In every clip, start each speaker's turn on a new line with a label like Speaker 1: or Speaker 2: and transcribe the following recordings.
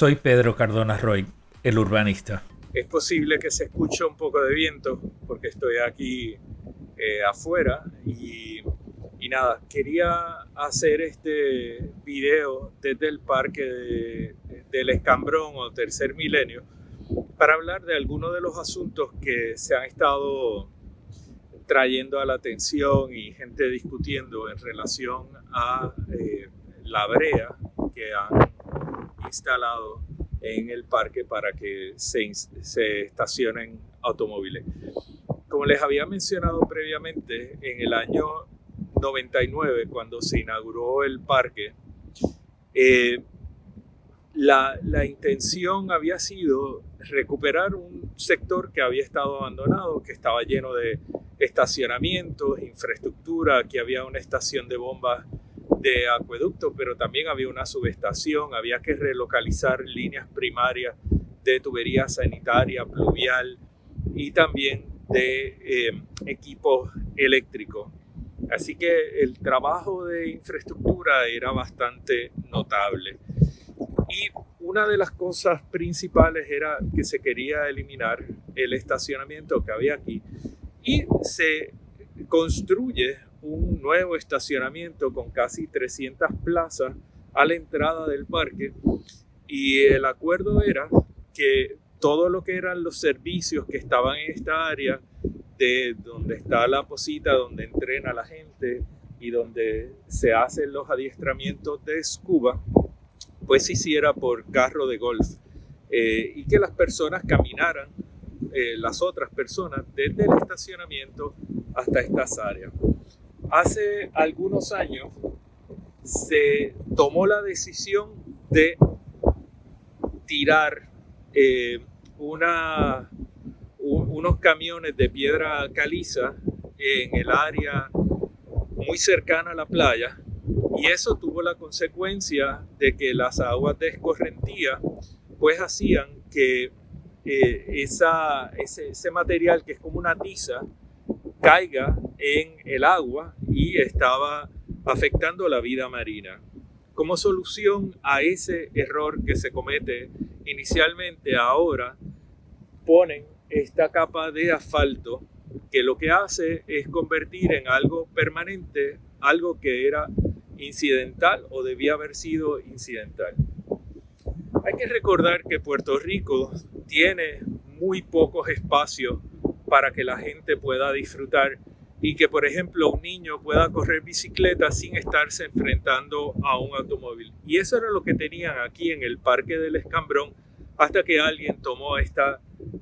Speaker 1: Soy Pedro Cardona Roy, el urbanista.
Speaker 2: Es posible que se escuche un poco de viento porque estoy aquí eh, afuera y, nada, quería hacer este video desde el parque del Escambrón o Tercer Milenio para hablar de algunos de los asuntos que se han estado trayendo a la atención y gente discutiendo en relación a eh, la brea que han instalado en el parque para que se, se estacionen automóviles. Como les había mencionado previamente, en el año 99, cuando se inauguró el parque, eh, la, la, intención había sido recuperar un sector que había estado abandonado, que estaba lleno de estacionamientos, infraestructura, que había una estación de bombas de acueducto, pero también había una subestación, había que relocalizar líneas primarias de tubería sanitaria, pluvial y también de eh, equipos eléctricos. Así que el trabajo de infraestructura era bastante notable. Y una de las cosas principales era que se quería eliminar el estacionamiento que había aquí y se construye un nuevo estacionamiento con casi 300 plazas a la entrada del parque. Y el acuerdo era que todo lo que eran los servicios que estaban en esta área de donde está la posita, donde entrena la gente y donde se hacen los adiestramientos de scuba, pues se hiciera por carro de golf eh, y que las personas caminaran, eh, las otras personas, desde el estacionamiento hasta estas áreas hace algunos años se tomó la decisión de tirar eh, unos camiones de piedra caliza en el área muy cercana a la playa y eso tuvo la consecuencia de que las aguas de escorrentía pues hacían que eh, ese material que es como una tiza caiga en el agua y estaba afectando la vida marina. Como solución a ese error que se comete inicialmente, ahora ponen esta capa de asfalto que lo que hace es convertir en algo permanente algo que era incidental o debía haber sido incidental. Hay que recordar que Puerto Rico tiene muy pocos espacios para que la gente pueda disfrutar y que, por ejemplo, un niño pueda correr bicicleta sin estarse enfrentando a un automóvil. Y eso era lo que tenían aquí en el Parque del Escambrón hasta que alguien tomó esta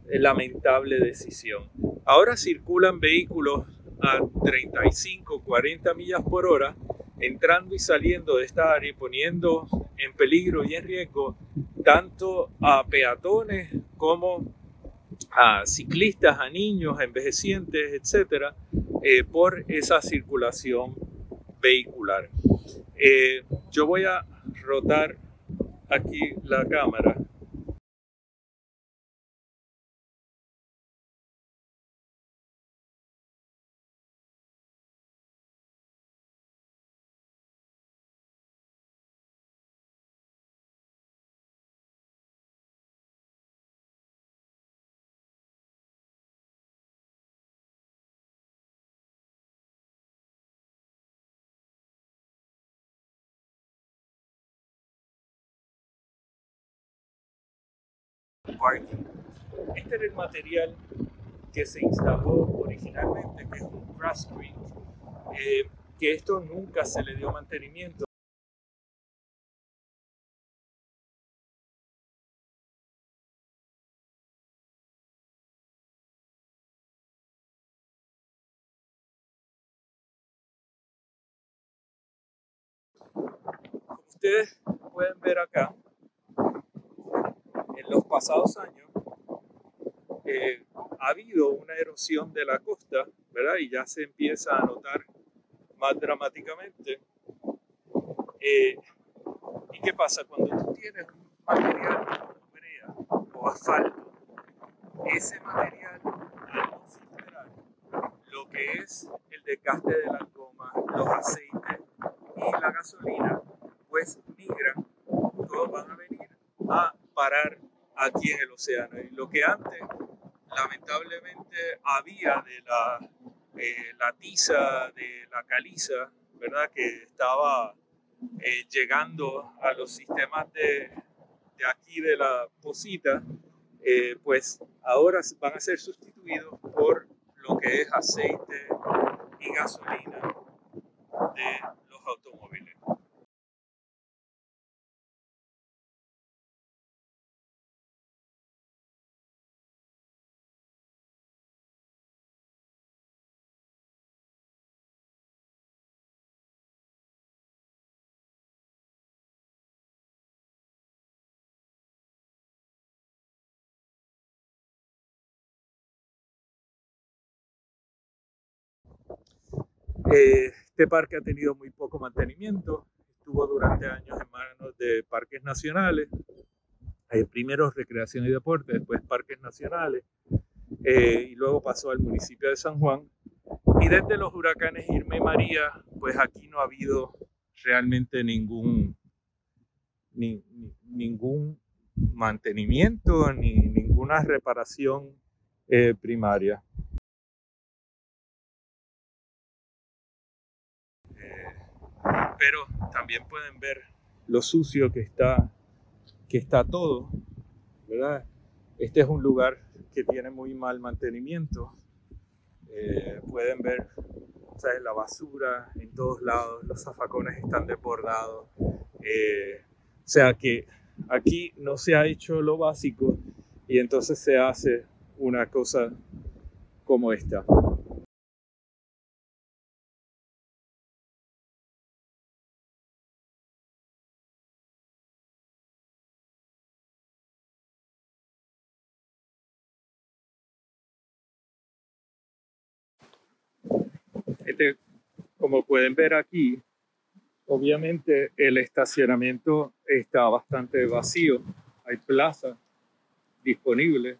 Speaker 2: lamentable decisión. Ahora circulan vehículos a 35, 40 millas por hora entrando y saliendo de esta área y poniendo en peligro y en riesgo tanto a peatones como a ciclistas, a niños, a envejecientes, etcétera, eh, por esa circulación vehicular. Eh, yo voy a rotar aquí la cámara Este era el material que se instaló originalmente, que es un grass creek, eh, que esto nunca se le dio mantenimiento. Como ustedes pueden ver acá, pasados años eh, ha habido una erosión de la costa, ¿verdad? Y ya se empieza a notar más dramáticamente. Eh, ¿Y qué pasa? Cuando tú tienes un material brea o asfalto, ese material al considerar lo que es el desgaste de la goma, los aceites y la gasolina, pues migran, todos van a venir a parar aquí en el océano. Y lo que antes lamentablemente había de la, eh, la tiza, de la caliza, ¿verdad? Que estaba eh, llegando a los sistemas de, aquí de la posita, eh, pues ahora van a ser sustituidos por lo que es aceite y gasolina Eh, este parque ha tenido muy poco mantenimiento, estuvo durante años en manos de parques nacionales, eh, primero recreación y deporte, después parques nacionales, eh, y luego pasó al municipio de San Juan. Y desde los huracanes Irma y María, pues aquí no ha habido realmente ningún, ni, ningún mantenimiento ni ninguna reparación primaria. Pero también pueden ver lo sucio que está, que está todo, ¿verdad? Este es un lugar que tiene muy mal mantenimiento. Eh, pueden ver la basura en todos lados, los zafacones están desbordados. Eh, o sea que aquí no se ha hecho lo básico y entonces se hace una cosa como esta. Como pueden ver aquí, obviamente el estacionamiento está bastante vacío. Hay plazas disponibles.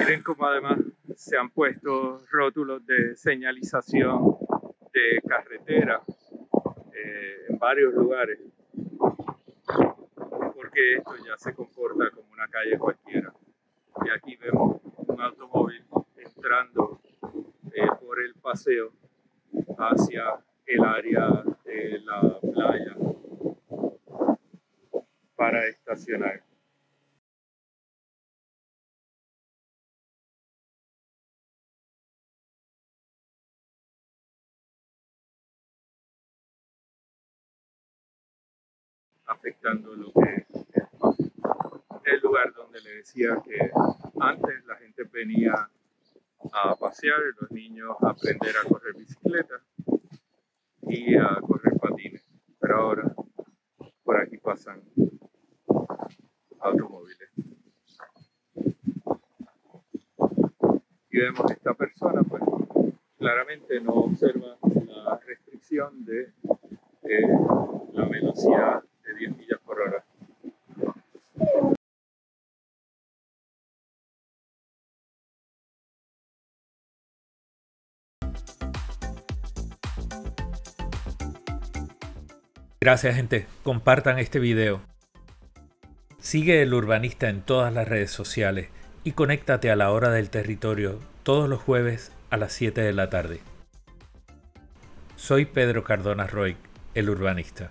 Speaker 2: Miren cómo además se han puesto rótulos de señalización de carretera eh, en varios lugares. Porque esto ya se comporta como una calle cualquiera. Y aquí vemos un automóvil entrando eh, por el paseo hacia el área de la playa para estacionar. afectando lo que es el lugar donde le decía que antes la gente venía a pasear, los niños a aprender a correr bicicleta y a correr patines. Pero ahora por aquí pasan automóviles. Y vemos que esta persona, pues claramente no observa la restricción de eh, la velocidad
Speaker 1: Gracias gente, compartan este video. Sigue el urbanista en todas las redes sociales y conéctate a la hora del territorio todos los jueves a las 7 de la tarde. Soy Pedro Cardona Roy, el urbanista.